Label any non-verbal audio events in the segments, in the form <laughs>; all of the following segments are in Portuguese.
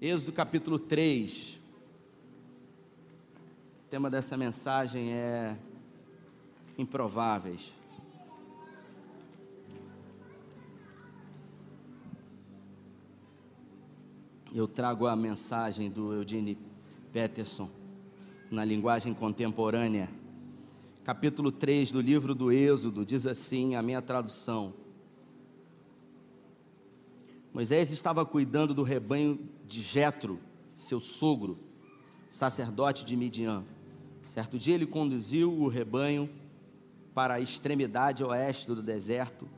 Êxodo capítulo 3. O tema dessa mensagem é improváveis. Eu trago a mensagem do Eugene Peterson na linguagem contemporânea. Capítulo 3 do livro do Êxodo diz assim, a minha tradução: Moisés estava cuidando do rebanho de Jetro, seu sogro, sacerdote de Midian. Certo dia ele conduziu o rebanho para a extremidade oeste do deserto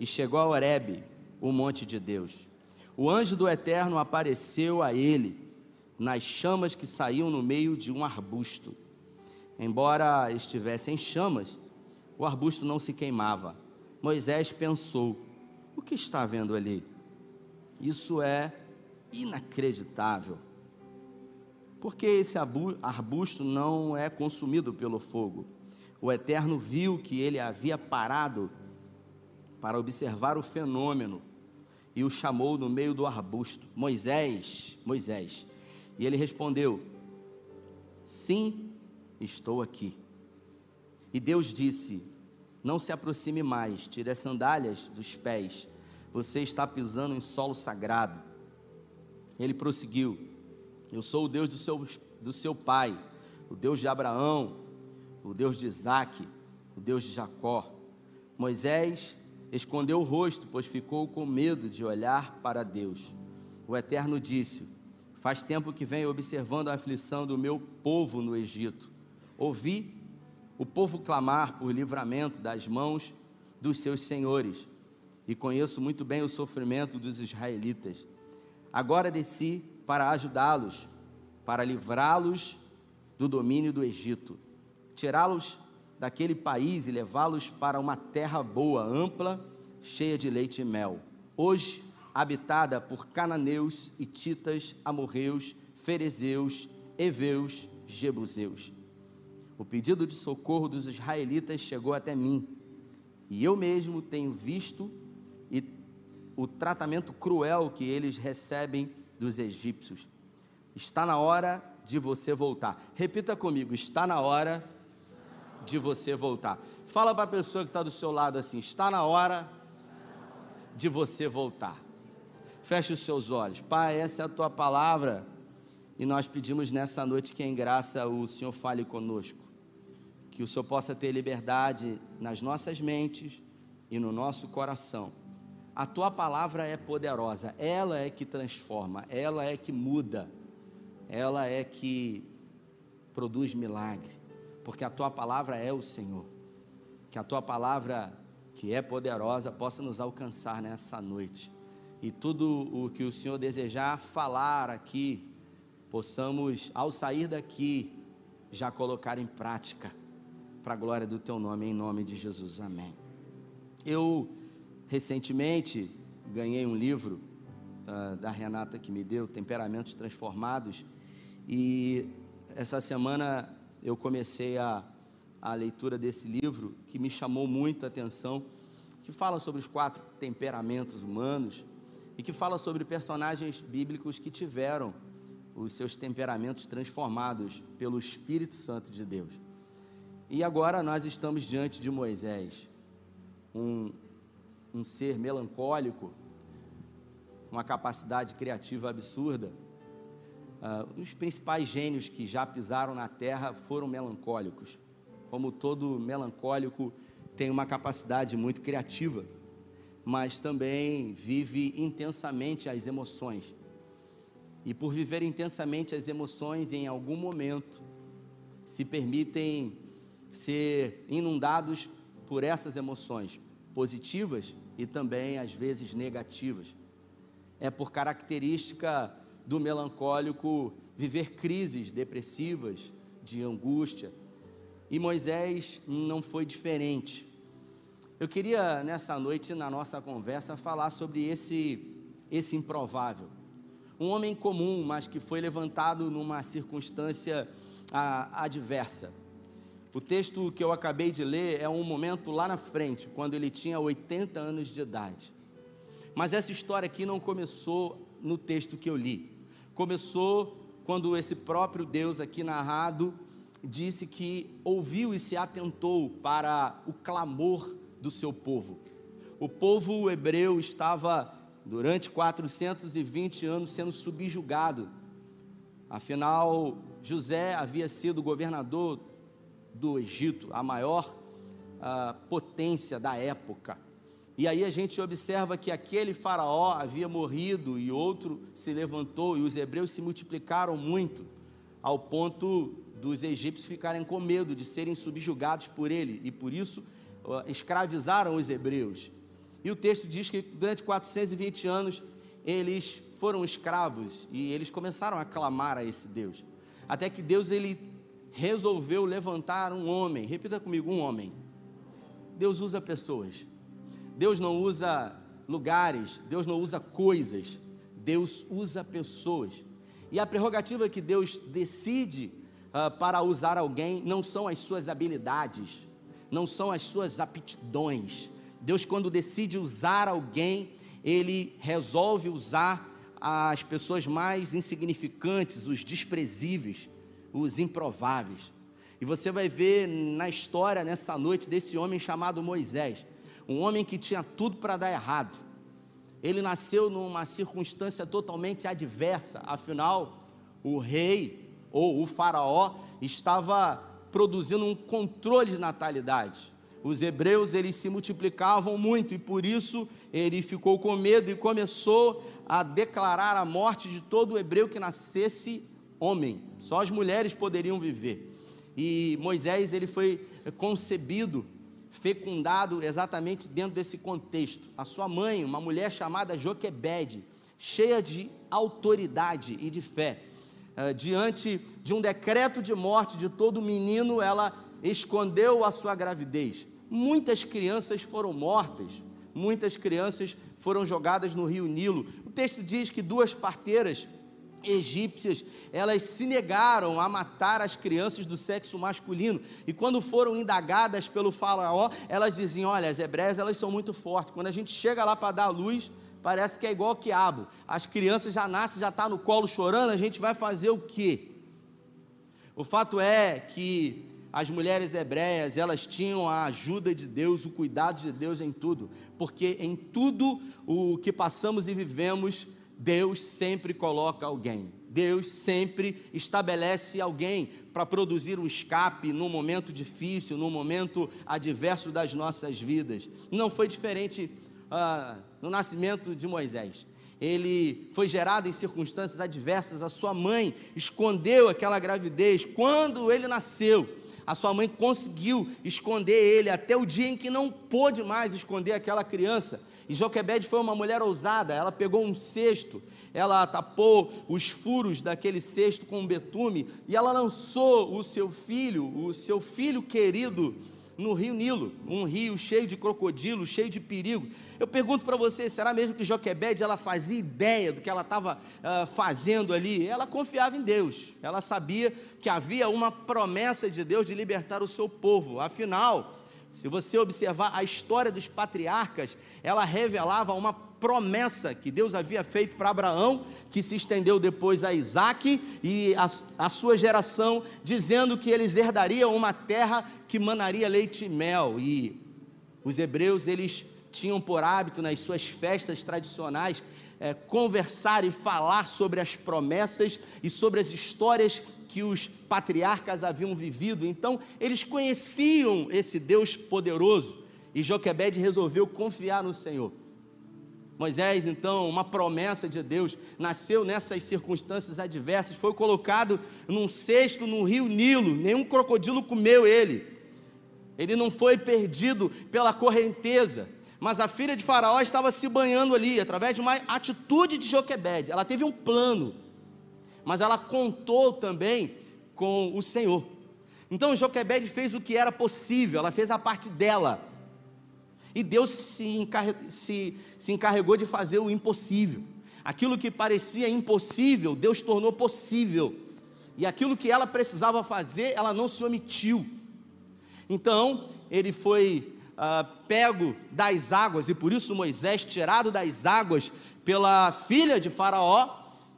e chegou a Horebe, o monte de Deus. O anjo do Eterno apareceu a ele nas chamas que saíam no meio de um arbusto. Embora estivesse em chamas, o arbusto não se queimava. Moisés pensou: o que está vendo ali? Isso é inacreditável. Porque esse arbusto não é consumido pelo fogo. O Eterno viu que ele havia parado para observar o fenômeno e o chamou no meio do arbusto: Moisés, Moisés. E ele respondeu: Sim, estou aqui. E Deus disse: Não se aproxime mais, tire as sandálias dos pés, você está pisando em solo sagrado. Ele prosseguiu: Eu sou o Deus do seu, do seu pai, o Deus de Abraão, o Deus de Isaac, o Deus de Jacó. Moisés escondeu o rosto, pois ficou com medo de olhar para Deus. O Eterno disse: Faz tempo que venho observando a aflição do meu povo no Egito. Ouvi o povo clamar por livramento das mãos dos seus senhores e conheço muito bem o sofrimento dos israelitas. Agora desci para ajudá-los, para livrá-los do domínio do Egito, tirá-los daquele país e levá-los para uma terra boa, ampla, cheia de leite e mel. Hoje, habitada por cananeus, hititas, amorreus, ferezeus, heveus, jebuseus. O pedido de socorro dos israelitas chegou até mim, e eu mesmo tenho visto o tratamento cruel que eles recebem dos egípcios. Está na hora de você voltar. Repita comigo: está na hora de você voltar. Fala para a pessoa que está do seu lado assim: está na hora de você voltar. Feche os seus olhos. Pai, essa é a tua palavra. E nós pedimos nessa noite que, em graça, o Senhor fale conosco. Que o Senhor possa ter liberdade nas nossas mentes e no nosso coração a tua palavra é poderosa, ela é que transforma, ela é que muda, ela é que produz milagre, porque a tua palavra é o Senhor. Que a tua palavra, que é poderosa, possa nos alcançar nessa noite. E tudo o que o Senhor desejar falar aqui, possamos, ao sair daqui, já colocar em prática, para a glória do teu nome, em nome de Jesus. Amém. Eu Recentemente, ganhei um livro uh, da Renata que me deu, Temperamentos Transformados, e essa semana eu comecei a, a leitura desse livro, que me chamou muito a atenção, que fala sobre os quatro temperamentos humanos e que fala sobre personagens bíblicos que tiveram os seus temperamentos transformados pelo Espírito Santo de Deus. E agora nós estamos diante de Moisés, um, um ser melancólico, uma capacidade criativa absurda. Uh, os principais gênios que já pisaram na terra foram melancólicos. Como todo melancólico tem uma capacidade muito criativa, mas também vive intensamente as emoções. E por viver intensamente as emoções, em algum momento, se permitem ser inundados por essas emoções positivas e também às vezes negativas. É por característica do melancólico viver crises depressivas, de angústia. E Moisés não foi diferente. Eu queria nessa noite, na nossa conversa, falar sobre esse, esse improvável. Um homem comum, mas que foi levantado numa circunstância ah, adversa. O texto que eu acabei de ler é um momento lá na frente, quando ele tinha 80 anos de idade. Mas essa história aqui não começou no texto que eu li. começou quando esse próprio Deus aqui narrado disse que ouviu e se atentou para o clamor do seu povo. O povo hebreu estava durante 420 anos sendo subjugado. Afinal, José havia sido governador do Egito, a maior uh, potência da época. E aí a gente observa que aquele faraó havia morrido e outro se levantou, e os hebreus se multiplicaram muito, ao ponto dos egípcios ficarem com medo de serem subjugados por ele, e por isso uh, escravizaram os hebreus. E o texto diz que durante 420 anos eles foram escravos e eles começaram a clamar a esse Deus. Até que Deus ele resolveu levantar um homem. Repita comigo, um homem. Deus usa pessoas. Deus não usa lugares, Deus não usa coisas. Deus usa pessoas. E a prerrogativa que Deus decide uh, para usar alguém não são as suas habilidades, não são as suas aptidões. Deus, quando decide usar alguém, ele resolve usar as pessoas mais insignificantes, os desprezíveis, os improváveis. E você vai ver na história nessa noite desse homem chamado Moisés, um homem que tinha tudo para dar errado. Ele nasceu numa circunstância totalmente adversa, afinal, o rei ou o faraó estava produzindo um controle de natalidade. Os hebreus eles se multiplicavam muito e por isso ele ficou com medo e começou a declarar a morte de todo hebreu que nascesse homem. Só as mulheres poderiam viver. E Moisés ele foi concebido, fecundado exatamente dentro desse contexto. A sua mãe, uma mulher chamada Joquebede, cheia de autoridade e de fé, uh, diante de um decreto de morte de todo menino, ela escondeu a sua gravidez. Muitas crianças foram mortas, muitas crianças foram jogadas no rio Nilo. O texto diz que duas parteiras egípcias, elas se negaram a matar as crianças do sexo masculino. E quando foram indagadas pelo faraó, elas diziam: "Olha, as hebreias, elas são muito fortes. Quando a gente chega lá para dar a luz, parece que é igual quiabo. As crianças já nascem, já tá no colo chorando, a gente vai fazer o quê?" O fato é que as mulheres hebreias, elas tinham a ajuda de Deus, o cuidado de Deus em tudo, porque em tudo o que passamos e vivemos, Deus sempre coloca alguém. Deus sempre estabelece alguém para produzir um escape num momento difícil, num momento adverso das nossas vidas. Não foi diferente uh, no nascimento de Moisés. Ele foi gerado em circunstâncias adversas. A sua mãe escondeu aquela gravidez quando ele nasceu a sua mãe conseguiu esconder ele até o dia em que não pôde mais esconder aquela criança. E Joquebede foi uma mulher ousada, ela pegou um cesto, ela tapou os furos daquele cesto com um betume e ela lançou o seu filho, o seu filho querido, no rio Nilo, um rio cheio de crocodilo, cheio de perigo. Eu pergunto para você, será mesmo que Joquebede ela fazia ideia do que ela estava uh, fazendo ali? Ela confiava em Deus, ela sabia que havia uma promessa de Deus de libertar o seu povo. Afinal, se você observar a história dos patriarcas, ela revelava uma promessa que Deus havia feito para Abraão, que se estendeu depois a Isaac e a, a, sua geração, dizendo que eles herdariam uma terra que manaria leite e mel. E os hebreus, eles tinham por hábito nas suas festas tradicionais é, conversar e falar sobre as promessas e sobre as histórias que os patriarcas haviam vivido. Então, eles conheciam esse Deus poderoso e Joquebede resolveu confiar no Senhor. Moisés, então, uma promessa de Deus, nasceu nessas circunstâncias adversas, foi colocado num cesto no rio Nilo, nenhum crocodilo comeu ele. Ele não foi perdido pela correnteza, mas a filha de Faraó estava se banhando ali, através de uma atitude de Joquebede. Ela teve um plano, mas ela contou também com o Senhor. Então Joquebede fez o que era possível, ela fez a parte dela. E Deus se, encarre, se, se encarregou de fazer o impossível. Aquilo que parecia impossível, Deus tornou possível. E aquilo que ela precisava fazer, ela não se omitiu. Então, ele foi uh, pego das águas, e por isso Moisés, tirado das águas pela filha de Faraó,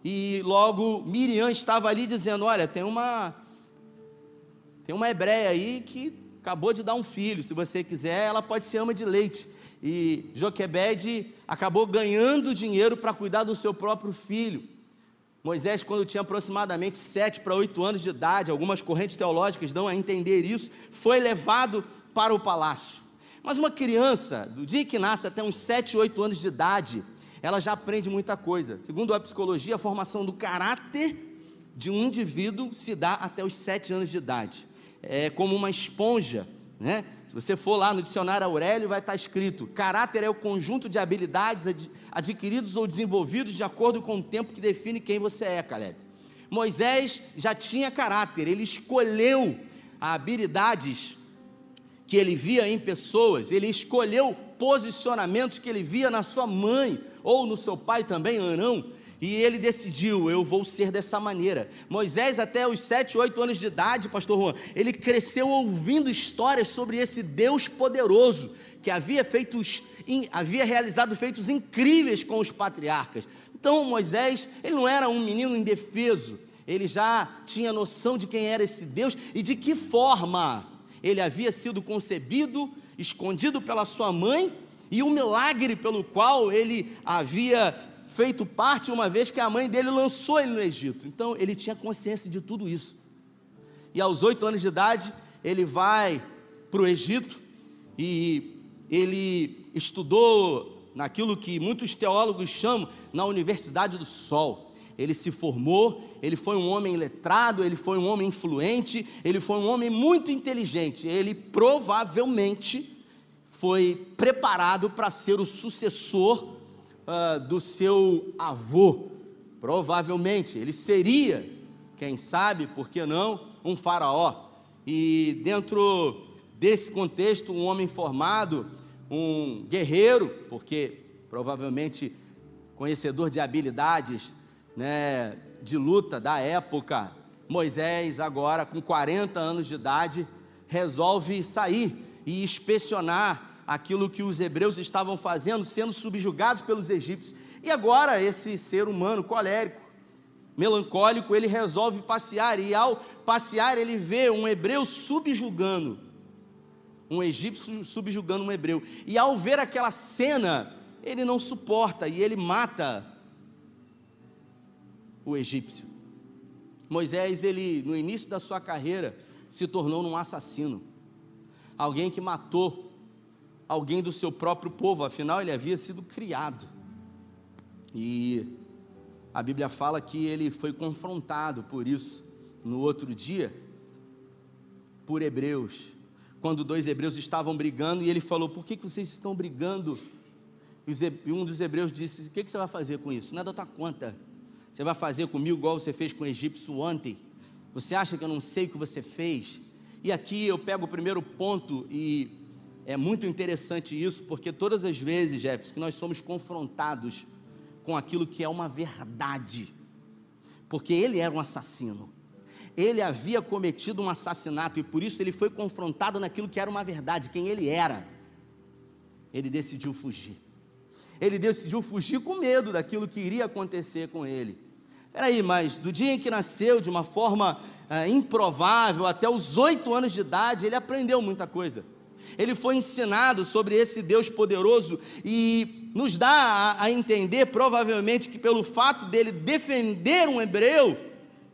e logo Miriam estava ali dizendo: Olha, tem uma tem uma hebreia aí que acabou de dar um filho, se você quiser, ela pode ser ama de leite. E Joquebede acabou ganhando dinheiro para cuidar do seu próprio filho. Moisés, quando tinha aproximadamente sete para oito anos de idade, algumas correntes teológicas dão a entender isso, foi levado para o palácio. Mas uma criança, do dia que nasce até uns sete, oito anos de idade, ela já aprende muita coisa. Segundo a psicologia, a formação do caráter de um indivíduo se dá até os sete anos de idade é como uma esponja, né? Se você for lá no dicionário Aurélio, vai estar escrito: caráter é o conjunto de habilidades adquiridos ou desenvolvidos de acordo com o tempo que define quem você é, Caleb. Moisés já tinha caráter, ele escolheu habilidades que ele via em pessoas, ele escolheu posicionamentos que ele via na sua mãe ou no seu pai também, Arão, e ele decidiu: eu vou ser dessa maneira. Moisés, até os 7, 8 anos de idade, Pastor Juan, ele cresceu ouvindo histórias sobre esse Deus poderoso que havia, feitos, havia realizado feitos incríveis com os patriarcas. Então, Moisés, ele não era um menino indefeso, ele já tinha noção de quem era esse Deus e de que forma ele havia sido concebido, escondido pela sua mãe e o milagre pelo qual ele havia feito parte uma vez que a mãe dele lançou ele no Egito. Então ele tinha consciência de tudo isso. E aos oito anos de idade, ele vai para o Egito e ele estudou naquilo que muitos teólogos chamam na Universidade do Sol. Ele se formou, ele foi um homem letrado, ele foi um homem influente, ele foi um homem muito inteligente. Ele provavelmente foi preparado para ser o sucessor uh, do seu avô. Provavelmente ele seria, quem sabe, por que não, um faraó. E dentro desse contexto, um homem formado, um guerreiro, porque provavelmente conhecedor de habilidades né, de luta da época, Moisés, agora com 40 anos de idade, resolve sair e inspecionar aquilo que os hebreus estavam fazendo, sendo subjugados pelos egípcios. E agora esse ser humano colérico, melancólico, ele resolve passear e ao passear ele vê um hebreu subjugando um egípcio subjugando um hebreu. E ao ver aquela cena, ele não suporta e ele mata o egípcio. Moisés, ele no início da sua carreira, se tornou um assassino. Alguém que matou alguém do seu próprio povo, afinal ele havia sido criado. E a Bíblia fala que ele foi confrontado por isso no outro dia por hebreus, quando dois hebreus estavam brigando e ele falou: Por que, que vocês estão brigando? E um dos hebreus disse: O que, que você vai fazer com isso? Não tua conta. Você vai fazer comigo igual você fez com o egípcio ontem? Você acha que eu não sei o que você fez? E aqui eu pego o primeiro ponto e é muito interessante isso, porque todas as vezes, Jefferson, que nós somos confrontados com aquilo que é uma verdade, porque ele era um assassino, ele havia cometido um assassinato e por isso ele foi confrontado naquilo que era uma verdade, quem ele era. Ele decidiu fugir. Ele decidiu fugir com medo daquilo que iria acontecer com ele. Peraí, mas do dia em que nasceu, de uma forma é, improvável, até os oito anos de idade, ele aprendeu muita coisa ele foi ensinado sobre esse Deus poderoso e nos dá a, a, entender, provavelmente, que pelo fato dele defender um hebreu,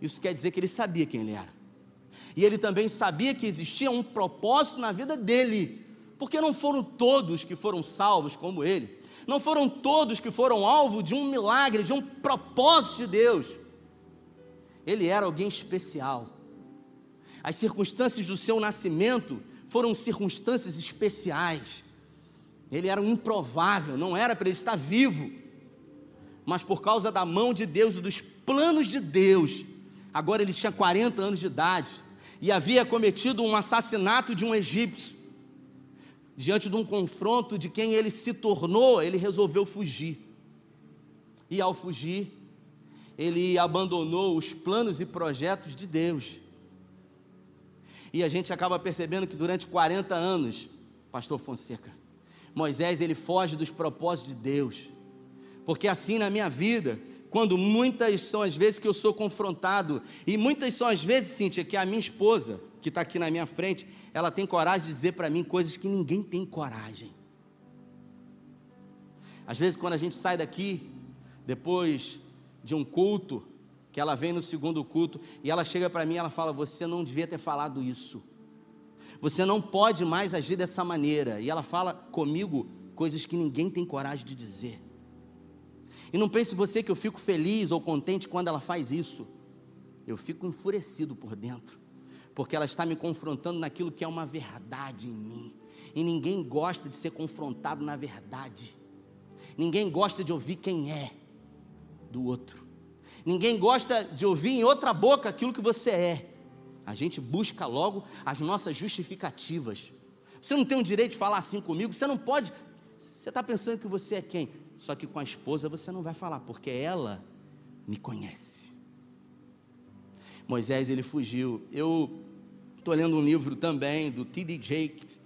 isso quer dizer que ele sabia quem ele era. E ele também sabia que existia um propósito na vida dele, porque não foram todos que foram salvos como ele, não foram todos que foram alvo de um milagre, de um propósito de Deus. Ele era alguém especial. As circunstâncias do seu nascimento foram circunstâncias especiais. Ele era um improvável, não era para ele estar vivo. Mas por causa da mão de Deus e dos planos de Deus, agora ele tinha 40 anos de idade e havia cometido um assassinato de um egípcio. Diante de um confronto de quem ele se tornou, ele resolveu fugir. E ao fugir, ele abandonou os planos e projetos de Deus. E a gente acaba percebendo que durante 40 anos, pastor Fonseca, Moisés ele foge dos propósitos de Deus. Porque assim na minha vida, quando muitas são as vezes que eu sou confrontado, e muitas são as vezes, Cíntia, que a minha esposa, que está aqui na minha frente, ela tem coragem de dizer para mim coisas que ninguém tem coragem. Às vezes, quando a gente sai daqui, depois de um culto, que ela vem no segundo culto, e ela chega para mim e ela fala: Você não devia ter falado isso. Você não pode mais agir dessa maneira. E ela fala comigo coisas que ninguém tem coragem de dizer. E não pense você que eu fico feliz ou contente quando ela faz isso. Eu fico enfurecido por dentro, porque ela está me confrontando naquilo que é uma verdade em mim. E ninguém gosta de ser confrontado na verdade. Ninguém gosta de ouvir quem é do outro. Ninguém gosta de ouvir em outra boca aquilo que você é. A gente busca logo as nossas justificativas. Você não tem o direito de falar assim comigo, você não pode. Você está pensando que você é quem? Só que com a esposa você não vai falar, porque ela me conhece. Moisés ele fugiu. Eu estou lendo um livro também do T.D. Jakes,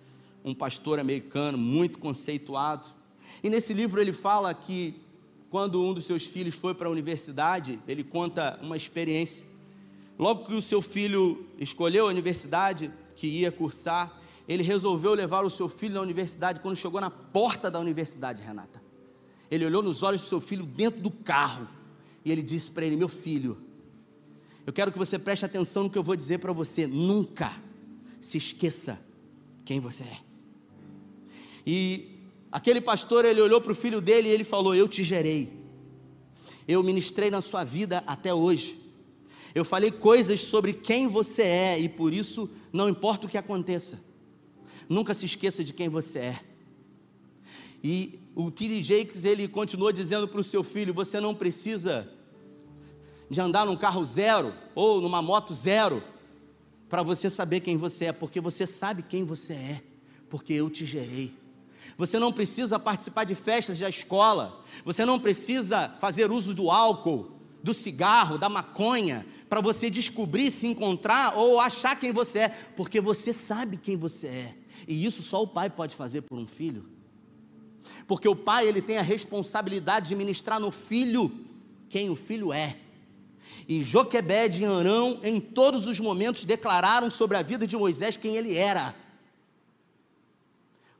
um pastor americano muito conceituado. E nesse livro ele fala que quando um dos seus filhos foi para a universidade, ele conta uma experiência. Logo que o seu filho escolheu a universidade que ia cursar, ele resolveu levar o seu filho na universidade. Quando chegou na porta da universidade, Renata, ele olhou nos olhos do seu filho dentro do carro e ele disse para ele: Meu filho, eu quero que você preste atenção no que eu vou dizer para você. Nunca se esqueça quem você é. E aquele pastor, ele olhou para o filho dele e ele falou: Eu te gerei. Eu ministrei na sua vida até hoje. Eu falei coisas sobre quem você é e por isso não importa o que aconteça. Nunca se esqueça de quem você é. E o T.D. Jakes, ele continuou dizendo para o seu filho: você não precisa de andar num carro zero ou numa moto zero para você saber quem você é, porque você sabe quem você é, porque eu te gerei. Você não precisa participar de festas da escola, você não precisa fazer uso do álcool, do cigarro, da maconha, para você descobrir, se encontrar ou achar quem você é, porque você sabe quem você é. E isso só o pai pode fazer por um filho. Porque o pai ele tem a responsabilidade de ministrar no filho quem o filho é. E Joquebed e Arão, em todos os momentos, declararam sobre a vida de Moisés quem ele era.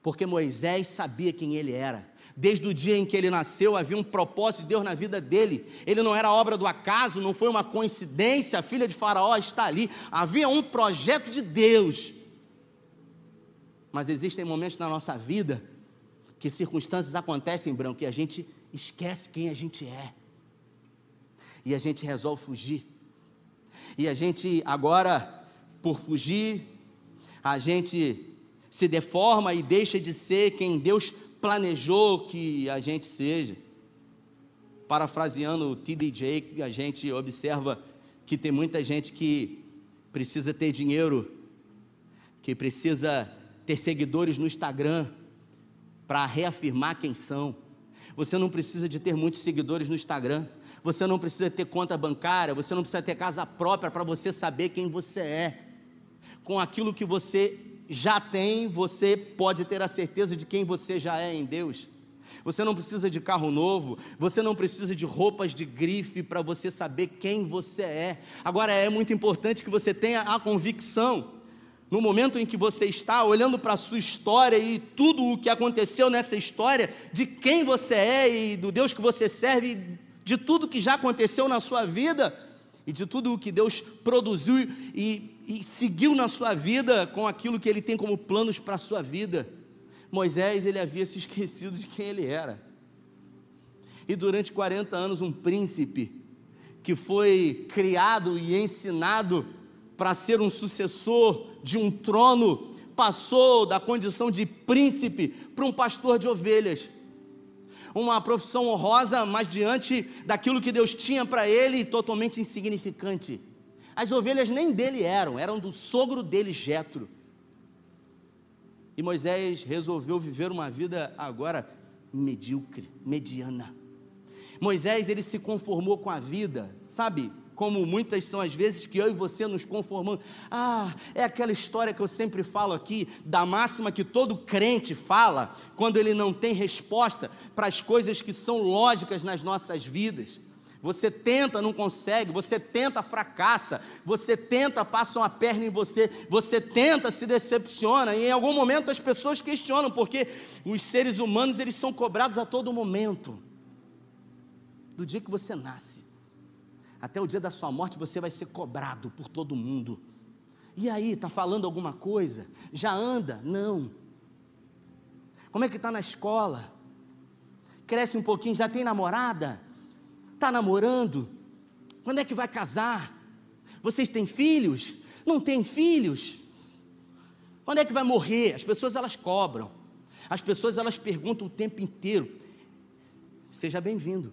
Porque Moisés sabia quem ele era. Desde o dia em que ele nasceu, havia um propósito de Deus na vida dele. Ele não era obra do acaso, não foi uma coincidência, a filha de Faraó está ali. Havia um projeto de Deus. Mas existem momentos na nossa vida que circunstâncias acontecem, branco, e a gente esquece quem a gente é. E a gente resolve fugir. E a gente agora, por fugir, a gente se deforma e deixa de ser quem Deus planejou que a gente seja. Parafraseando o TDJ, a gente observa que tem muita gente que precisa ter dinheiro, que precisa ter seguidores no Instagram, para reafirmar quem são. Você não precisa de ter muitos seguidores no Instagram. Você não precisa ter conta bancária. Você não precisa ter casa própria para você saber quem você é. Com aquilo que você já tem, você pode ter a certeza de quem você já é em Deus. Você não precisa de carro novo, você não precisa de roupas de grife para você saber quem você é. Agora é muito importante que você tenha a convicção no momento em que você está olhando para a sua história e tudo o que aconteceu nessa história, de quem você é e do Deus que você serve, de tudo que já aconteceu na sua vida e de tudo o que Deus produziu e, e seguiu na sua vida com aquilo que Ele tem como planos para a sua vida. Moisés, ele havia se esquecido de quem ele era. E durante 40 anos, um príncipe que foi criado e ensinado para ser um sucessor de um trono, passou da condição de príncipe para um pastor de ovelhas. Uma profissão honrosa, mas diante daquilo que Deus tinha para ele, totalmente insignificante. As ovelhas nem dele eram, eram do sogro dele, Jetro. E Moisés resolveu viver uma vida agora medíocre, mediana. Moisés ele se conformou com a vida, sabe? Como muitas são as vezes que eu e você nos conformamos. Ah, é aquela história que eu sempre falo aqui, da máxima que todo crente fala quando ele não tem resposta para as coisas que são lógicas nas nossas vidas. Você tenta, não consegue, você tenta, fracassa, você tenta, passa uma perna em você, você tenta, se decepciona, e em algum momento as pessoas questionam, porque os seres humanos eles são cobrados a todo momento. Do dia que você nasce até o dia da sua morte você vai ser cobrado por todo mundo. E aí, está falando alguma coisa? Já anda? Não. Como é que está na escola? Cresce um pouquinho, já tem namorada? Está namorando? Quando é que vai casar? Vocês têm filhos? Não têm filhos? Quando é que vai morrer? As pessoas elas cobram. As pessoas elas perguntam o tempo inteiro. Seja bem-vindo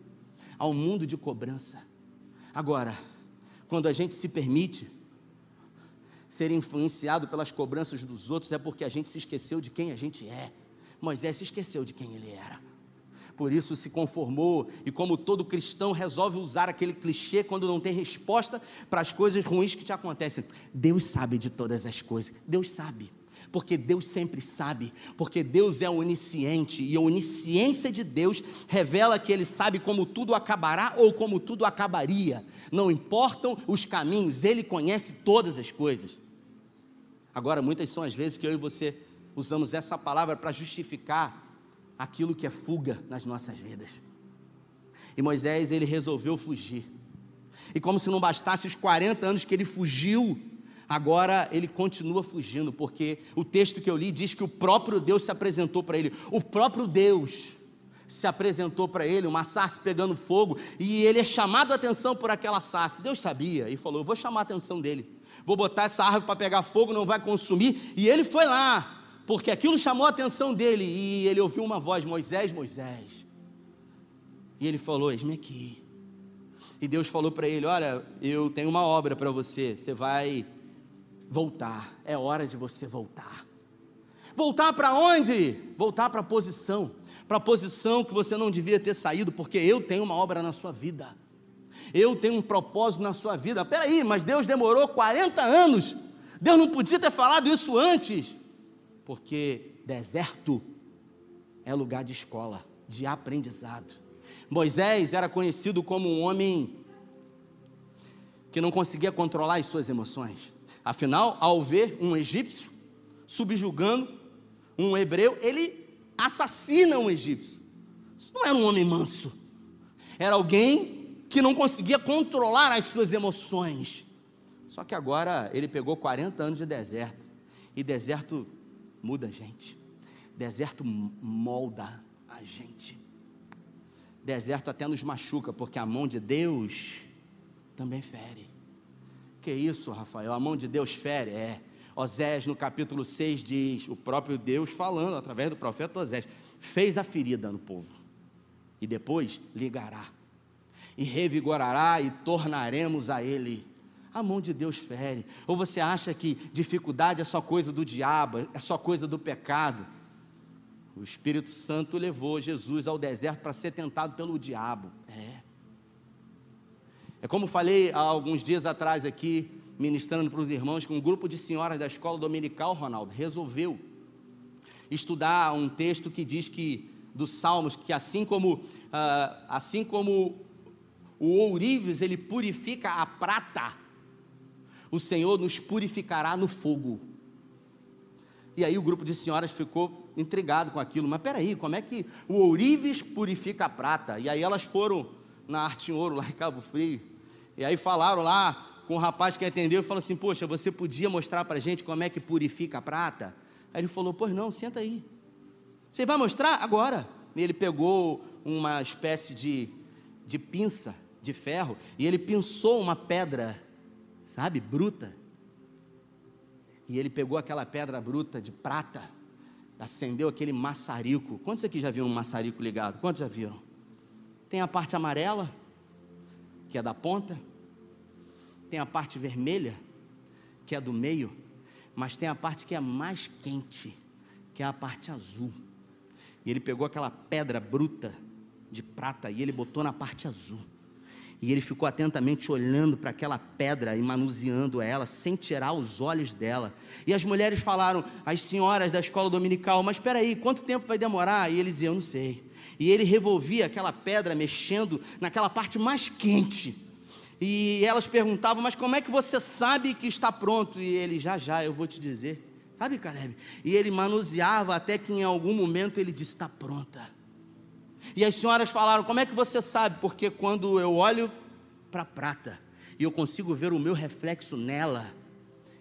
ao mundo de cobrança. Agora, quando a gente se permite ser influenciado pelas cobranças dos outros, é porque a gente se esqueceu de quem a gente é. Moisés se esqueceu de quem ele era. Por isso se conformou, e como todo cristão resolve usar aquele clichê quando não tem resposta para as coisas ruins que te acontecem. Deus sabe de todas as coisas. Deus sabe porque Deus sempre sabe, porque Deus é onisciente e a onisciência de Deus revela que Ele sabe como tudo acabará ou como tudo acabaria. Não importam os caminhos, Ele conhece todas as coisas. Agora, muitas são as vezes que eu e você usamos essa palavra para justificar aquilo que é fuga nas nossas vidas. E Moisés, ele resolveu fugir. E como se não bastasse os 40 anos que ele fugiu, agora ele continua fugindo, porque o texto que eu li diz que o próprio Deus se apresentou para ele. O próprio Deus se apresentou para ele, uma sarça pegando fogo, e ele é chamado a atenção por aquela sarça. Deus sabia e falou: Eu vou chamar a atenção dele, vou botar essa árvore para pegar fogo, não vai consumir. E ele foi lá, porque aquilo chamou a atenção dele, e ele ouviu uma voz: Moisés, Moisés. E ele falou: Eis-me aqui. E Deus falou para ele: Olha, eu tenho uma obra para você, você vai voltar. É hora de você voltar. Voltar para onde? Voltar para a posição. Para a posição que você não devia ter saído, porque eu tenho uma obra na sua vida. Eu tenho um propósito na sua vida. Peraí, mas Deus demorou 40 anos. Deus não podia ter falado isso antes. Porque deserto é lugar de escola, de aprendizado. Moisés era conhecido como um homem que não conseguia controlar as suas emoções. Afinal, ao ver um egípcio subjugando um hebreu, ele assassina um egípcio. Isso não era um homem manso. Era alguém que não conseguia controlar as suas emoções. Só que agora ele pegou 40 anos de deserto. E deserto muda a gente. Deserto molda a gente. Deserto até nos machuca, porque a mão de Deus também fere. Que isso, Rafael? A mão de Deus fere? É. Osés, no capítulo 6, diz: o próprio Deus falando através do profeta Osés, fez a ferida no povo, e depois ligará, e revigorará, e tornaremos a ele. A mão de Deus fere. Ou você acha que dificuldade é só coisa do diabo, é só coisa do pecado? O Espírito Santo levou Jesus ao deserto para ser tentado pelo diabo. É. É como falei há alguns dias atrás aqui, ministrando para os irmãos, que um grupo de senhoras da escola dominical, Ronaldo, resolveu estudar um texto que diz que dos Salmos, que assim como uh, assim como o ourives ele purifica a prata, o Senhor nos purificará no fogo. E aí o grupo de senhoras ficou intrigado com aquilo. Mas peraí, como é que o ourives purifica a prata? E aí elas foram na Arte em Ouro, lá em Cabo Frio, e aí falaram lá com o rapaz que atendeu e falou assim: Poxa, você podia mostrar para gente como é que purifica a prata? Aí ele falou: Pois não, senta aí. Você vai mostrar agora? E ele pegou uma espécie de, de pinça de ferro e ele pinçou uma pedra, sabe, bruta. E ele pegou aquela pedra bruta de prata, acendeu aquele maçarico. Quantos aqui já viram um maçarico ligado? Quantos já viram? Tem a parte amarela, que é da ponta, tem a parte vermelha, que é do meio, mas tem a parte que é mais quente, que é a parte azul. E ele pegou aquela pedra bruta de prata e ele botou na parte azul. E ele ficou atentamente olhando para aquela pedra e manuseando ela, sem tirar os olhos dela. E as mulheres falaram, as senhoras da escola dominical, mas espera aí, quanto tempo vai demorar? E ele dizia, eu não sei. E ele revolvia aquela pedra, mexendo naquela parte mais quente. E elas perguntavam: Mas como é que você sabe que está pronto? E ele: Já, já, eu vou te dizer. Sabe, Caleb? E ele manuseava até que em algum momento ele disse: Está pronta. E as senhoras falaram: Como é que você sabe? Porque quando eu olho para a prata e eu consigo ver o meu reflexo nela,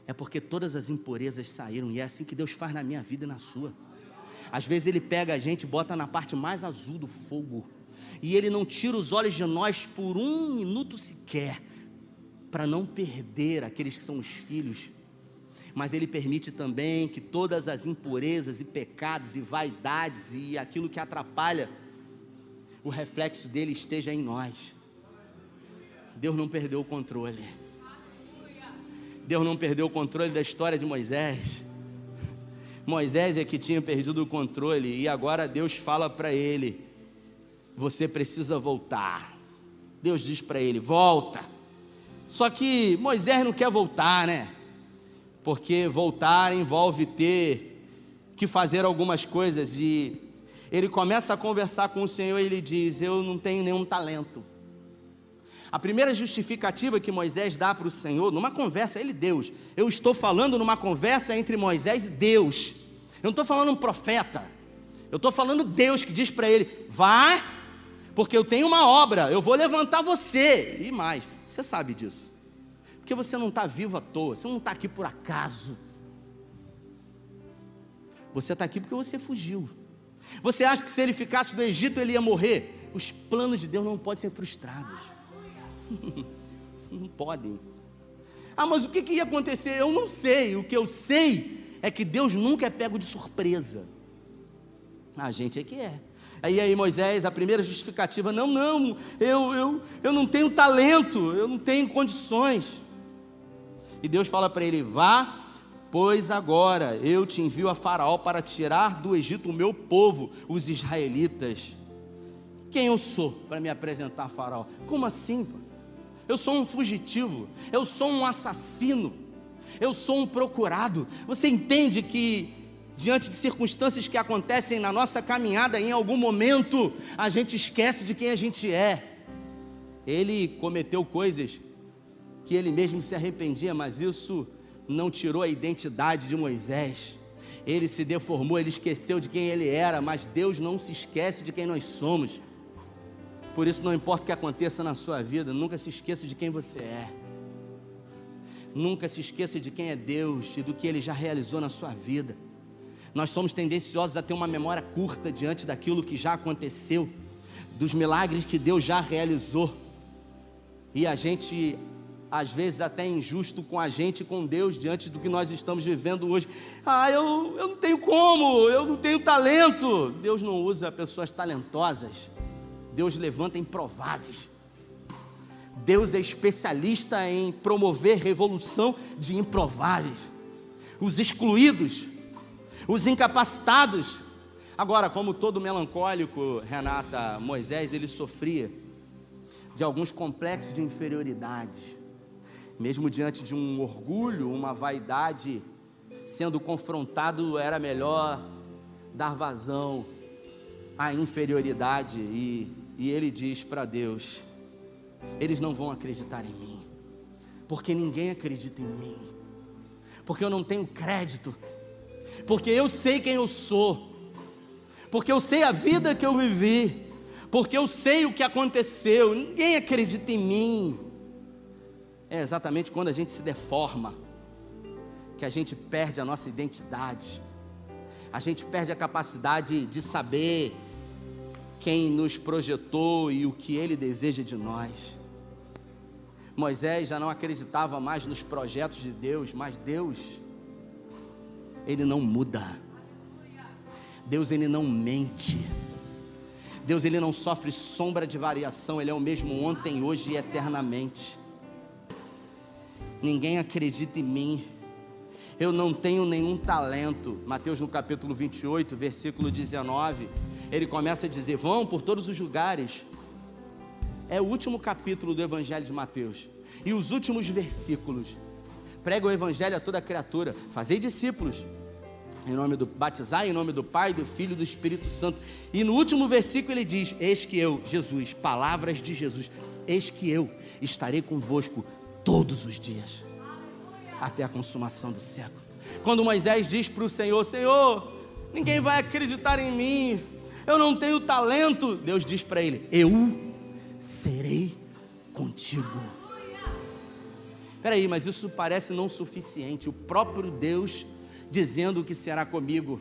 é porque todas as impurezas saíram. E é assim que Deus faz na minha vida e na sua. Às vezes Ele pega a gente, bota na parte mais azul do fogo, e Ele não tira os olhos de nós por um minuto sequer, para não perder aqueles que são os filhos. Mas Ele permite também que todas as impurezas e pecados e vaidades e aquilo que atrapalha o reflexo dele esteja em nós. Deus não perdeu o controle. Deus não perdeu o controle da história de Moisés. Moisés é que tinha perdido o controle e agora Deus fala para ele: você precisa voltar. Deus diz para ele: volta. Só que Moisés não quer voltar, né? Porque voltar envolve ter que fazer algumas coisas e ele começa a conversar com o Senhor e ele diz: Eu não tenho nenhum talento. A primeira justificativa que Moisés dá para o Senhor, numa conversa, ele, Deus, eu estou falando numa conversa entre Moisés e Deus. Eu não estou falando um profeta. Eu estou falando Deus que diz para ele: vá, porque eu tenho uma obra, eu vou levantar você. E mais, você sabe disso. Porque você não está vivo à toa, você não está aqui por acaso. Você está aqui porque você fugiu. Você acha que se ele ficasse no Egito ele ia morrer? Os planos de Deus não podem ser frustrados. <laughs> não podem. Ah, mas o que, que ia acontecer? Eu não sei. O que eu sei é que Deus nunca é pego de surpresa. A gente é que é. Aí, aí Moisés, a primeira justificativa, não, não, eu, eu, eu não tenho talento, eu não tenho condições. E Deus fala para ele: vá, pois agora eu te envio a Faraó para tirar do Egito o meu povo, os israelitas. Quem eu sou para me apresentar a Faraó? Como assim? Eu sou um fugitivo, eu sou um assassino eu sou um procurado. Você entende que, diante de circunstâncias que acontecem na nossa caminhada, em algum momento, a gente esquece de quem a gente é. Ele cometeu coisas que ele mesmo se arrependia, mas isso não tirou a identidade de Moisés. Ele se deformou, ele esqueceu de quem ele era, mas Deus não se esquece de quem nós somos. Por isso, não importa o que aconteça na sua vida, nunca se esqueça de quem você é. Nunca se esqueça de quem é Deus e do que Ele já realizou na sua vida. Nós somos tendenciosos a ter uma memória curta diante daquilo que já aconteceu, dos milagres que Deus já realizou. E a gente, às vezes, até é injusto com a gente com Deus diante do que nós estamos vivendo hoje. Ah, eu, eu não tenho como, eu não tenho talento. Deus não usa pessoas talentosas, Deus levanta improváveis. Deus é especialista em promover revolução de improváveis, os excluídos, os incapacitados. Agora, como todo melancólico, Renata, Moisés, ele sofria de alguns complexos de inferioridade, mesmo diante de um orgulho, uma vaidade, sendo confrontado, era melhor dar vazão à inferioridade, e, e ele diz para Deus: eles não vão acreditar em mim, porque ninguém acredita em mim, porque eu não tenho crédito, porque eu sei quem eu sou, porque eu sei a vida que eu vivi, porque eu sei o que aconteceu, ninguém acredita em mim. É exatamente quando a gente se deforma, que a gente perde a nossa identidade, a gente perde a capacidade de saber quem nos projetou e o que Ele deseja de nós. Moisés já não acreditava mais nos projetos de Deus, mas Deus, Ele não muda. Deus, Ele não mente. Deus, Ele não sofre sombra de variação, Ele é o mesmo ontem, hoje e eternamente. Ninguém acredita em mim. Eu não tenho nenhum talento. Mateus no capítulo 28, versículo 19 ele começa a dizer: vão por todos os lugares. É o último capítulo do Evangelho de Mateus. E os últimos versículos. Prega o Evangelho a toda criatura. Fazei discípulos. Em nome do batizar em nome do Pai, do Filho e do Espírito Santo. E no último versículo ele diz: Eis que eu, Jesus, palavras de Jesus, eis que eu estarei convosco todos os dias, até a consumação do século. Quando Moisés diz para o Senhor: Senhor, ninguém vai acreditar em mim, eu não tenho talento. Deus diz para ele: Eu serei contigo. Peraí, mas isso parece não suficiente. O próprio Deus dizendo que será comigo.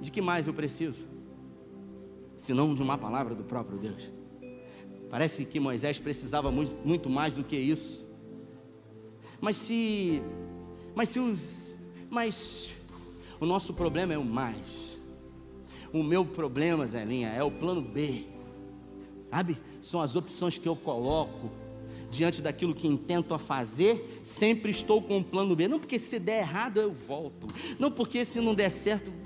De que mais eu preciso? Senão de uma palavra do próprio Deus. Parece que Moisés precisava muito, muito mais do que isso. Mas se, mas se os, mas o nosso problema é o mais. O meu problema, Zelinha, é o plano B. Sabe? São as opções que eu coloco diante daquilo que intento a fazer, sempre estou com um plano B. Não porque se der errado eu volto. Não porque se não der certo. <laughs>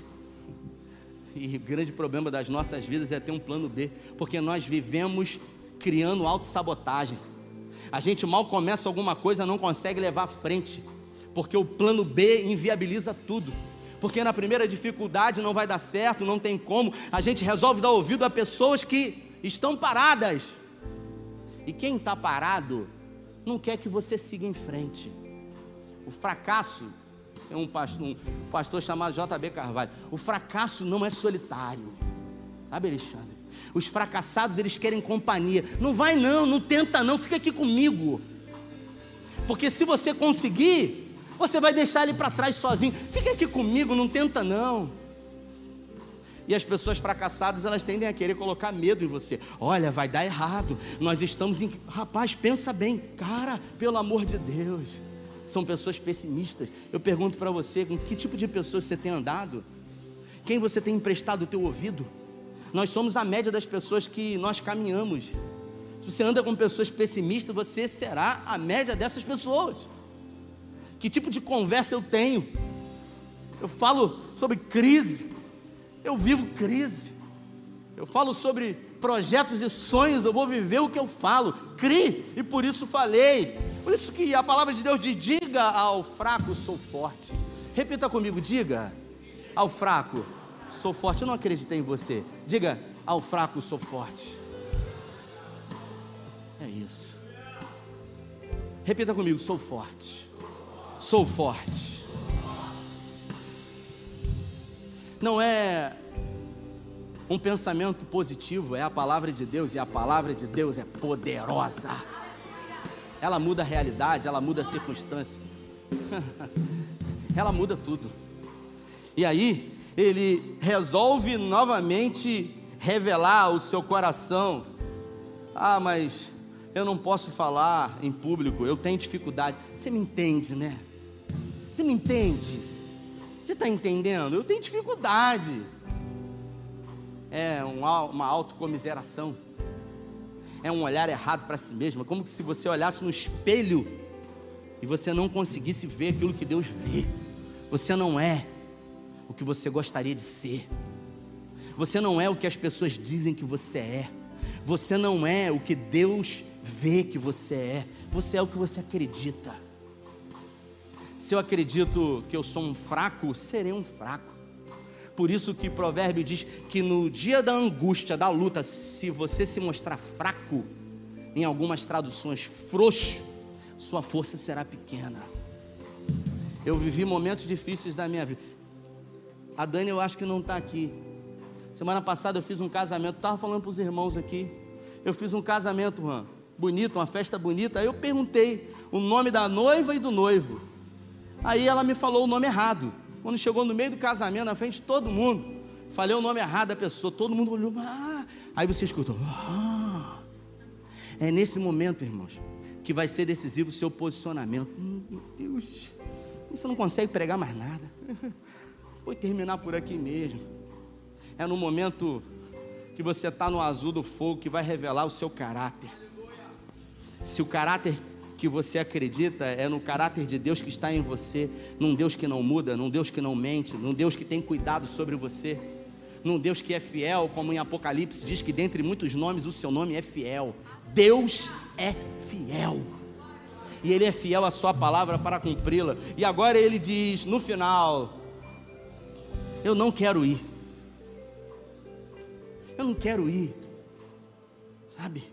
E o grande problema das nossas vidas é ter um plano B, porque nós vivemos criando autossabotagem. A gente mal começa alguma coisa, não consegue levar à frente, porque o plano B inviabiliza tudo. Porque na primeira dificuldade não vai dar certo, não tem como. A gente resolve dar ouvido a pessoas que estão paradas. E quem está parado não quer que você siga em frente. O fracasso, é um pastor, um pastor chamado JB Carvalho. O fracasso não é solitário. Sabe, Alexandre? Os fracassados, eles querem companhia. Não vai não, não tenta não, fica aqui comigo. Porque se você conseguir, você vai deixar ele para trás sozinho. Fica aqui comigo, não tenta não. E as pessoas fracassadas, elas tendem a querer colocar medo em você. Olha, vai dar errado. Nós estamos em. Rapaz, pensa bem. Cara, pelo amor de Deus. São pessoas pessimistas. Eu pergunto para você, com que tipo de pessoas você tem andado? Quem você tem emprestado o teu ouvido? Nós somos a média das pessoas que nós caminhamos. Se você anda com pessoas pessimistas, você será a média dessas pessoas. Que tipo de conversa eu tenho? Eu falo sobre crise, eu vivo crise. Eu falo sobre projetos e sonhos, eu vou viver o que eu falo. Crie, e por isso falei. Por isso que a palavra de Deus diz: diga ao fraco, sou forte. Repita comigo: diga ao fraco, sou forte. Eu não acreditei em você. Diga ao fraco, sou forte. É isso. Repita comigo: sou forte. Sou forte. não é um pensamento positivo, é a palavra de Deus e a palavra de Deus é poderosa. Ela muda a realidade, ela muda a circunstância, <laughs> ela muda tudo. E aí, ele resolve novamente revelar o seu coração. Ah, mas eu não posso falar em público, eu tenho dificuldade. Você me entende, né? Você me entende? Você está entendendo? Eu tenho dificuldade. É uma autocomiseração. É um olhar errado para si mesmo. É como se você olhasse no espelho e você não conseguisse ver aquilo que Deus vê. Você não é o que você gostaria de ser. Você não é o que as pessoas dizem que você é. Você não é o que Deus vê que você é. Você é o que você acredita. Se eu acredito que eu sou um fraco, serei um fraco. Por isso que o provérbio diz que no dia da angústia, da luta, se você se mostrar fraco, em algumas traduções frouxo, sua força será pequena. Eu vivi momentos difíceis da minha vida. A Dani eu acho que não está aqui. Semana passada eu fiz um casamento, estava falando para os irmãos aqui. Eu fiz um casamento, Juan, bonito, uma festa bonita. Aí eu perguntei o nome da noiva e do noivo. Aí ela me falou o nome errado. Quando chegou no meio do casamento, na frente de todo mundo, falei o nome errado da pessoa, todo mundo olhou, ah. aí você escutou, ah. é nesse momento, irmãos, que vai ser decisivo o seu posicionamento. Hum, meu Deus, você não consegue pregar mais nada. Vou terminar por aqui mesmo. É no momento que você está no azul do fogo que vai revelar o seu caráter. Se o caráter que você acredita é no caráter de Deus que está em você, num Deus que não muda, num Deus que não mente, num Deus que tem cuidado sobre você, num Deus que é fiel, como em Apocalipse diz que dentre muitos nomes o seu nome é fiel. Deus é fiel. E ele é fiel à sua palavra para cumpri-la. E agora ele diz no final: Eu não quero ir. Eu não quero ir. Sabe?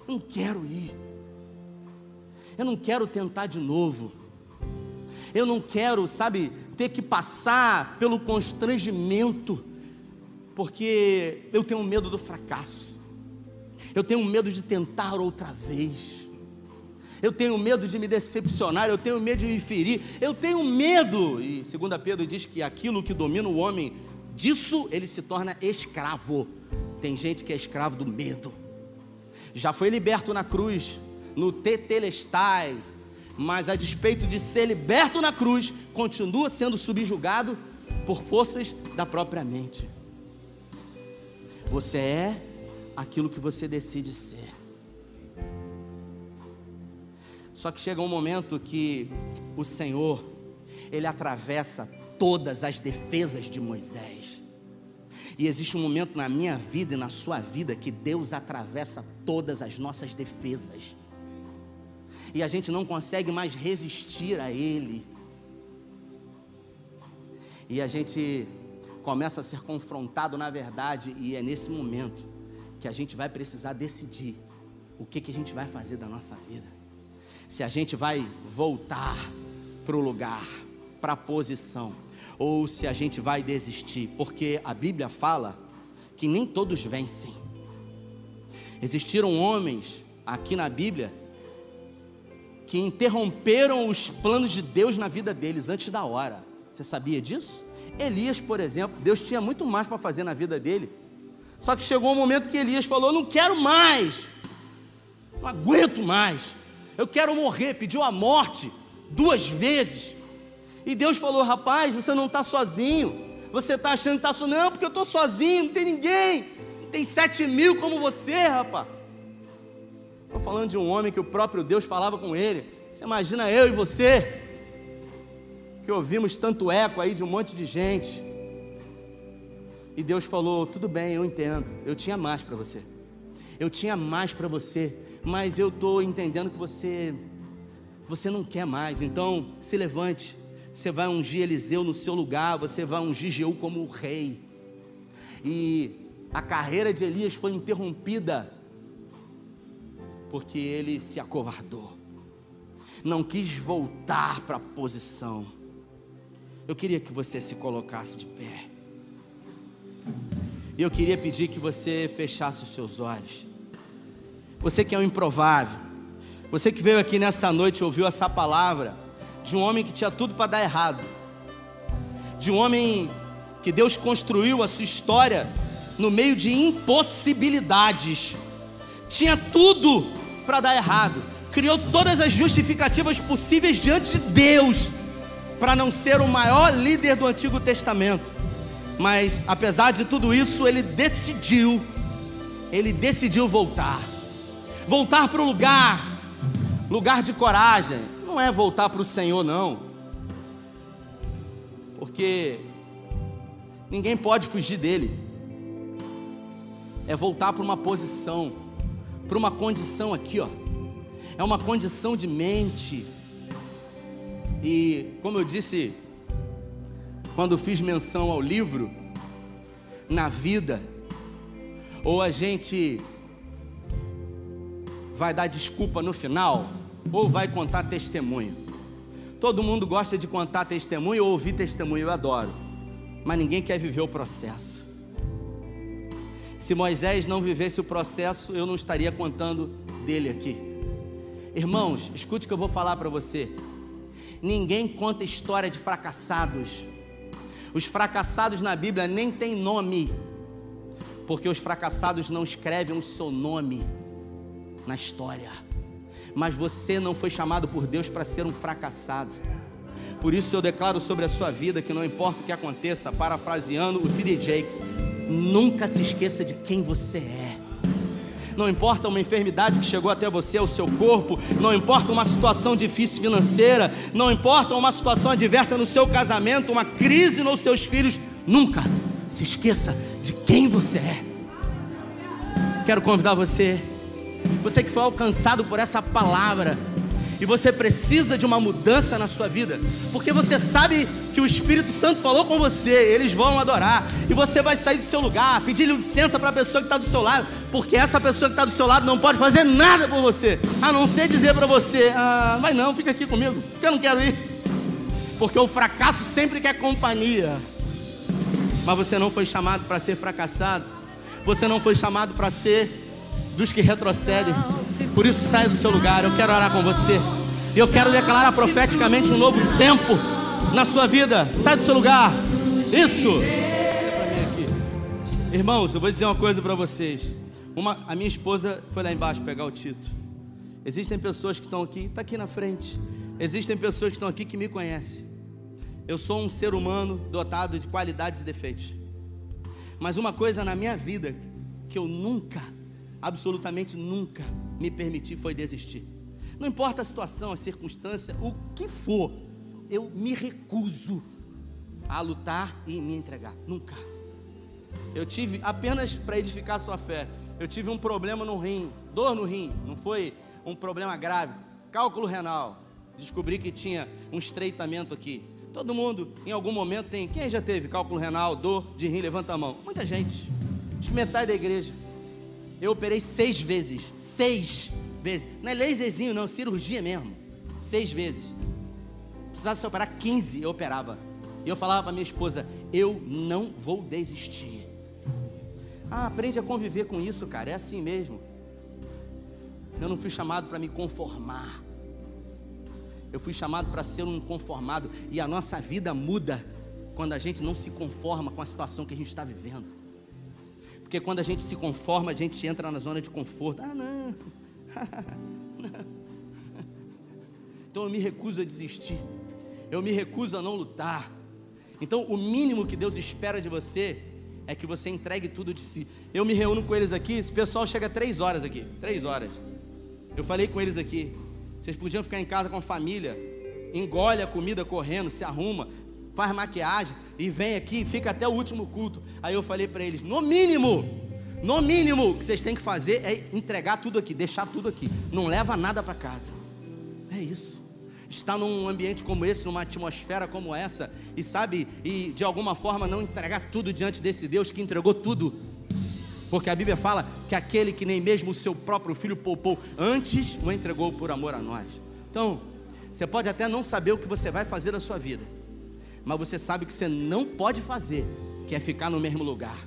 Eu não quero ir. Eu não quero tentar de novo. Eu não quero, sabe, ter que passar pelo constrangimento, porque eu tenho medo do fracasso. Eu tenho medo de tentar outra vez. Eu tenho medo de me decepcionar, eu tenho medo de me ferir, eu tenho medo. E segunda Pedro diz que aquilo que domina o homem, disso ele se torna escravo. Tem gente que é escravo do medo. Já foi liberto na cruz, no tetelestai, mas a despeito de ser liberto na cruz, continua sendo subjugado por forças da própria mente. Você é aquilo que você decide ser. Só que chega um momento que o Senhor, ele atravessa todas as defesas de Moisés. E existe um momento na minha vida e na sua vida que Deus atravessa todas as nossas defesas. E a gente não consegue mais resistir a Ele. E a gente começa a ser confrontado na verdade, e é nesse momento que a gente vai precisar decidir o que, que a gente vai fazer da nossa vida se a gente vai voltar para o lugar, para a posição, ou se a gente vai desistir, porque a Bíblia fala que nem todos vencem. Existiram homens aqui na Bíblia que interromperam os planos de Deus na vida deles antes da hora. Você sabia disso? Elias, por exemplo, Deus tinha muito mais para fazer na vida dele. Só que chegou um momento que Elias falou: Não quero mais, não aguento mais eu quero morrer, pediu a morte duas vezes. E Deus falou: rapaz, você não está sozinho. Você está achando que está sozinho. Não, porque eu estou sozinho, não tem ninguém. Tem sete mil como você, rapaz. Estou falando de um homem que o próprio Deus falava com ele. Você imagina eu e você, que ouvimos tanto eco aí de um monte de gente. E Deus falou: tudo bem, eu entendo. Eu tinha mais para você. Eu tinha mais para você mas eu estou entendendo que você, você não quer mais. Então, se levante. Você vai ungir Eliseu no seu lugar, você vai ungir Jeú como rei. E a carreira de Elias foi interrompida porque ele se acovardou, não quis voltar para a posição. Eu queria que você se colocasse de pé. E eu queria pedir que você fechasse os seus olhos. Você que é um improvável. Você que veio aqui nessa noite e ouviu essa palavra de um homem que tinha tudo para dar errado. De um homem que Deus construiu a sua história no meio de impossibilidades. Tinha tudo para dar errado. Criou todas as justificativas possíveis diante de Deus para não ser o maior líder do Antigo Testamento. Mas apesar de tudo isso, ele decidiu ele decidiu voltar voltar para o lugar, lugar de coragem. Não é voltar para o Senhor, não, porque ninguém pode fugir dele. É voltar para uma posição, para uma condição aqui, ó. É uma condição de mente. E como eu disse, quando fiz menção ao livro, na vida, ou a gente vai dar desculpa no final ou vai contar testemunho. Todo mundo gosta de contar testemunho ou ouvir testemunho, eu adoro. Mas ninguém quer viver o processo. Se Moisés não vivesse o processo, eu não estaria contando dele aqui. Irmãos, escute o que eu vou falar para você. Ninguém conta história de fracassados. Os fracassados na Bíblia nem têm nome, porque os fracassados não escrevem o seu nome na história. Mas você não foi chamado por Deus para ser um fracassado. Por isso eu declaro sobre a sua vida que não importa o que aconteça, parafraseando o T.D. Jakes, nunca se esqueça de quem você é. Não importa uma enfermidade que chegou até você, o seu corpo, não importa uma situação difícil financeira, não importa uma situação adversa no seu casamento, uma crise nos seus filhos, nunca se esqueça de quem você é. Quero convidar você você que foi alcançado por essa palavra, E você precisa de uma mudança na sua vida, porque você sabe que o Espírito Santo falou com você, eles vão adorar, e você vai sair do seu lugar, pedir licença para a pessoa que está do seu lado, porque essa pessoa que está do seu lado não pode fazer nada por você, a não ser dizer para você: ah, vai não, fica aqui comigo, porque eu não quero ir, porque o fracasso sempre quer companhia, mas você não foi chamado para ser fracassado, você não foi chamado para ser dos que retrocedem. Por isso, saia do seu lugar. Eu quero orar com você. E eu quero declarar profeticamente um novo tempo na sua vida. Sai do seu lugar. Isso. Irmãos, eu vou dizer uma coisa para vocês. Uma, a minha esposa foi lá embaixo pegar o Tito. Existem pessoas que estão aqui, está aqui na frente. Existem pessoas que estão aqui que me conhecem. Eu sou um ser humano dotado de qualidades e defeitos. Mas uma coisa na minha vida que eu nunca absolutamente nunca me permiti foi desistir. Não importa a situação, a circunstância, o que for, eu me recuso a lutar e me entregar. Nunca. Eu tive, apenas para edificar sua fé, eu tive um problema no rim, dor no rim, não foi um problema grave, cálculo renal. Descobri que tinha um estreitamento aqui. Todo mundo, em algum momento, tem. Quem já teve cálculo renal, dor de rim? Levanta a mão. Muita gente. Acho que metade da igreja. Eu operei seis vezes. Seis vezes. Não é laserzinho, não, cirurgia mesmo. Seis vezes. Precisasse operar 15, eu operava. E eu falava para minha esposa: Eu não vou desistir. Ah, aprende a conviver com isso, cara. É assim mesmo. Eu não fui chamado para me conformar. Eu fui chamado para ser um conformado. E a nossa vida muda quando a gente não se conforma com a situação que a gente está vivendo. Porque quando a gente se conforma, a gente entra na zona de conforto. Ah, <laughs> não. Então eu me recuso a desistir. Eu me recuso a não lutar. Então o mínimo que Deus espera de você é que você entregue tudo de si. Eu me reúno com eles aqui, esse pessoal chega três horas aqui. Três horas. Eu falei com eles aqui. Vocês podiam ficar em casa com a família. Engole a comida correndo, se arruma, faz maquiagem e vem aqui, fica até o último culto. Aí eu falei para eles: no mínimo, no mínimo, que vocês têm que fazer é entregar tudo aqui, deixar tudo aqui. Não leva nada para casa. É isso. Estar num ambiente como esse, numa atmosfera como essa, e sabe, e de alguma forma não entregar tudo diante desse Deus que entregou tudo. Porque a Bíblia fala que aquele que nem mesmo o seu próprio filho poupou, antes o entregou por amor a nós. Então, você pode até não saber o que você vai fazer da sua vida, mas você sabe que você não pode fazer, que é ficar no mesmo lugar.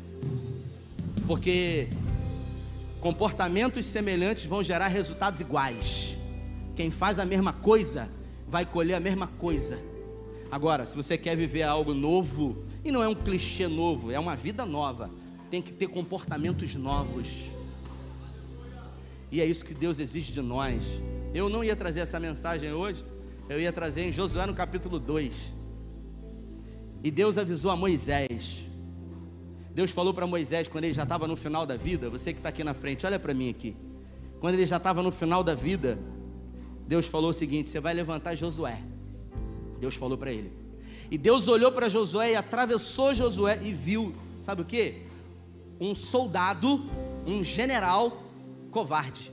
Porque comportamentos semelhantes vão gerar resultados iguais. Quem faz a mesma coisa vai colher a mesma coisa. Agora, se você quer viver algo novo, e não é um clichê novo, é uma vida nova, tem que ter comportamentos novos. E é isso que Deus exige de nós. Eu não ia trazer essa mensagem hoje, eu ia trazer em Josué no capítulo 2. E Deus avisou a Moisés. Deus falou para Moisés quando ele já estava no final da vida. Você que está aqui na frente, olha para mim aqui. Quando ele já estava no final da vida, Deus falou o seguinte: Você vai levantar Josué. Deus falou para ele. E Deus olhou para Josué e atravessou Josué e viu, sabe o que? Um soldado, um general covarde.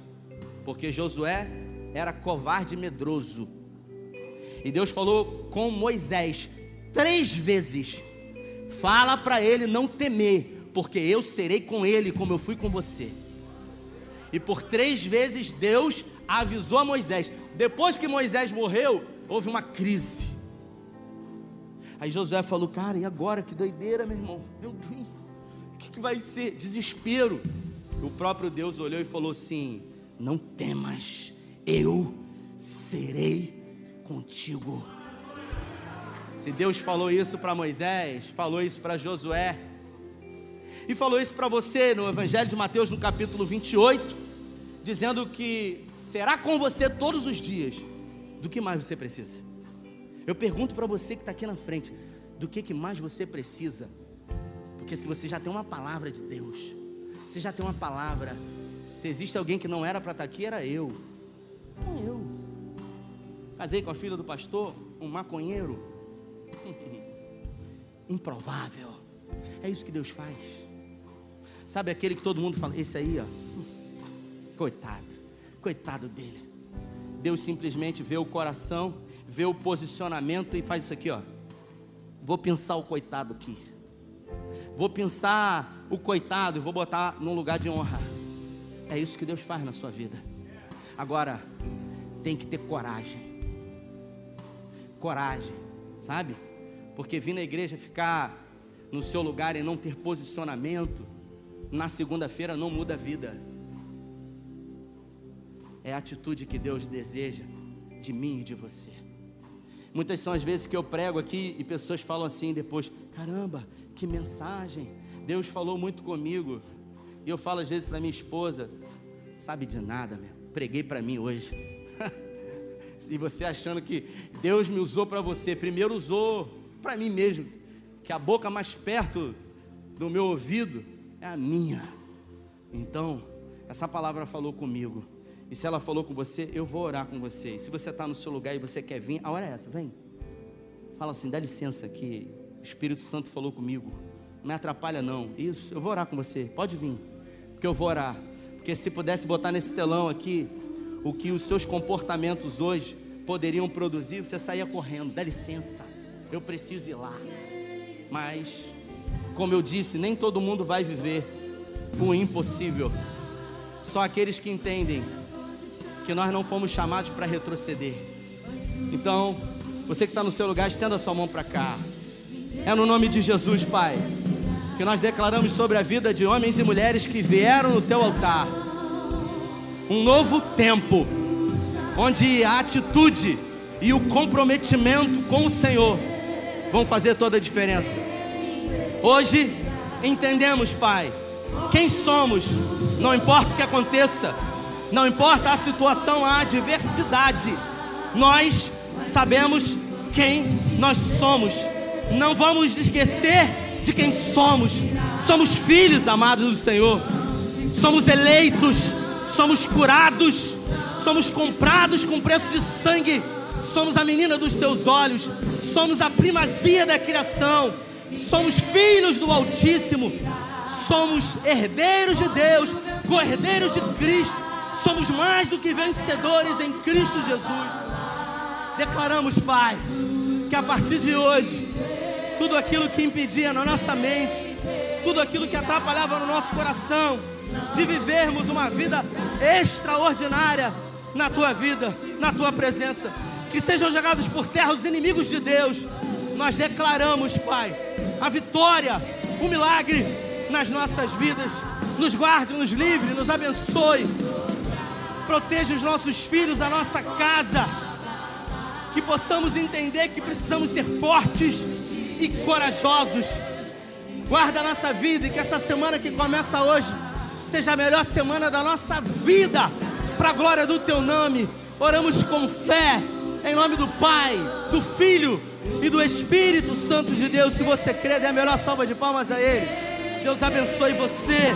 Porque Josué era covarde e medroso. E Deus falou com Moisés: três vezes. Fala para ele não temer, porque eu serei com ele como eu fui com você. E por três vezes Deus avisou a Moisés. Depois que Moisés morreu, houve uma crise. Aí Josué falou: Cara, e agora? Que doideira, meu irmão. Meu Deus, o que, que vai ser? Desespero. O próprio Deus olhou e falou assim: Não temas, eu serei contigo. Se Deus falou isso para Moisés, falou isso para Josué, e falou isso para você no Evangelho de Mateus, no capítulo 28, dizendo que será com você todos os dias. Do que mais você precisa? Eu pergunto para você que está aqui na frente: do que, que mais você precisa? Porque se você já tem uma palavra de Deus, você já tem uma palavra, se existe alguém que não era para estar tá aqui, era eu. Não eu. Casei com a filha do pastor, um maconheiro, Improvável. É isso que Deus faz. Sabe aquele que todo mundo fala, esse aí, ó, <laughs> coitado, coitado dele. Deus simplesmente vê o coração, vê o posicionamento e faz isso aqui, ó. Vou pensar o coitado aqui. Vou pensar o coitado e vou botar num lugar de honra. É isso que Deus faz na sua vida. Agora, tem que ter coragem. Coragem, sabe? Porque vir na igreja ficar no seu lugar e não ter posicionamento, na segunda-feira não muda a vida. É a atitude que Deus deseja de mim e de você. Muitas são as vezes que eu prego aqui e pessoas falam assim depois: caramba, que mensagem! Deus falou muito comigo. E eu falo às vezes para minha esposa: sabe de nada, meu. Preguei para mim hoje. <laughs> e você achando que Deus me usou para você, primeiro usou para mim mesmo, que a boca mais perto do meu ouvido é a minha. Então, essa palavra falou comigo. E se ela falou com você, eu vou orar com você. E se você está no seu lugar e você quer vir, a hora é essa, vem. Fala assim, dá licença que o Espírito Santo falou comigo. Não me atrapalha não. Isso, eu vou orar com você. Pode vir. Porque eu vou orar. Porque se pudesse botar nesse telão aqui o que os seus comportamentos hoje poderiam produzir, você saía correndo. Dá licença. Eu preciso ir lá. Mas como eu disse, nem todo mundo vai viver o impossível. Só aqueles que entendem que nós não fomos chamados para retroceder. Então, você que está no seu lugar, estenda sua mão para cá. É no nome de Jesus, Pai, que nós declaramos sobre a vida de homens e mulheres que vieram no teu altar um novo tempo, onde a atitude e o comprometimento com o Senhor vão fazer toda a diferença. Hoje entendemos, Pai, quem somos, não importa o que aconteça, não importa a situação, a adversidade, nós sabemos quem nós somos. Não vamos esquecer de quem somos. Somos filhos amados do Senhor. Somos eleitos, somos curados, somos comprados com preço de sangue. Somos a menina dos teus olhos, somos a primazia da criação, somos filhos do Altíssimo, somos herdeiros de Deus, cordeiros de Cristo, somos mais do que vencedores em Cristo Jesus. Declaramos, Pai, que a partir de hoje, tudo aquilo que impedia na nossa mente, tudo aquilo que atrapalhava no nosso coração, de vivermos uma vida extraordinária na tua vida, na tua presença, que sejam jogados por terra os inimigos de Deus. Nós declaramos, Pai, a vitória, o milagre nas nossas vidas. Nos guarde, nos livre, nos abençoe. Proteja os nossos filhos, a nossa casa. Que possamos entender que precisamos ser fortes e corajosos. Guarda a nossa vida e que essa semana que começa hoje seja a melhor semana da nossa vida, para a glória do teu nome. Oramos com fé, em nome do Pai, do Filho e do Espírito Santo de Deus. Se você crê, dê a melhor salva de palmas a Ele. Deus abençoe você.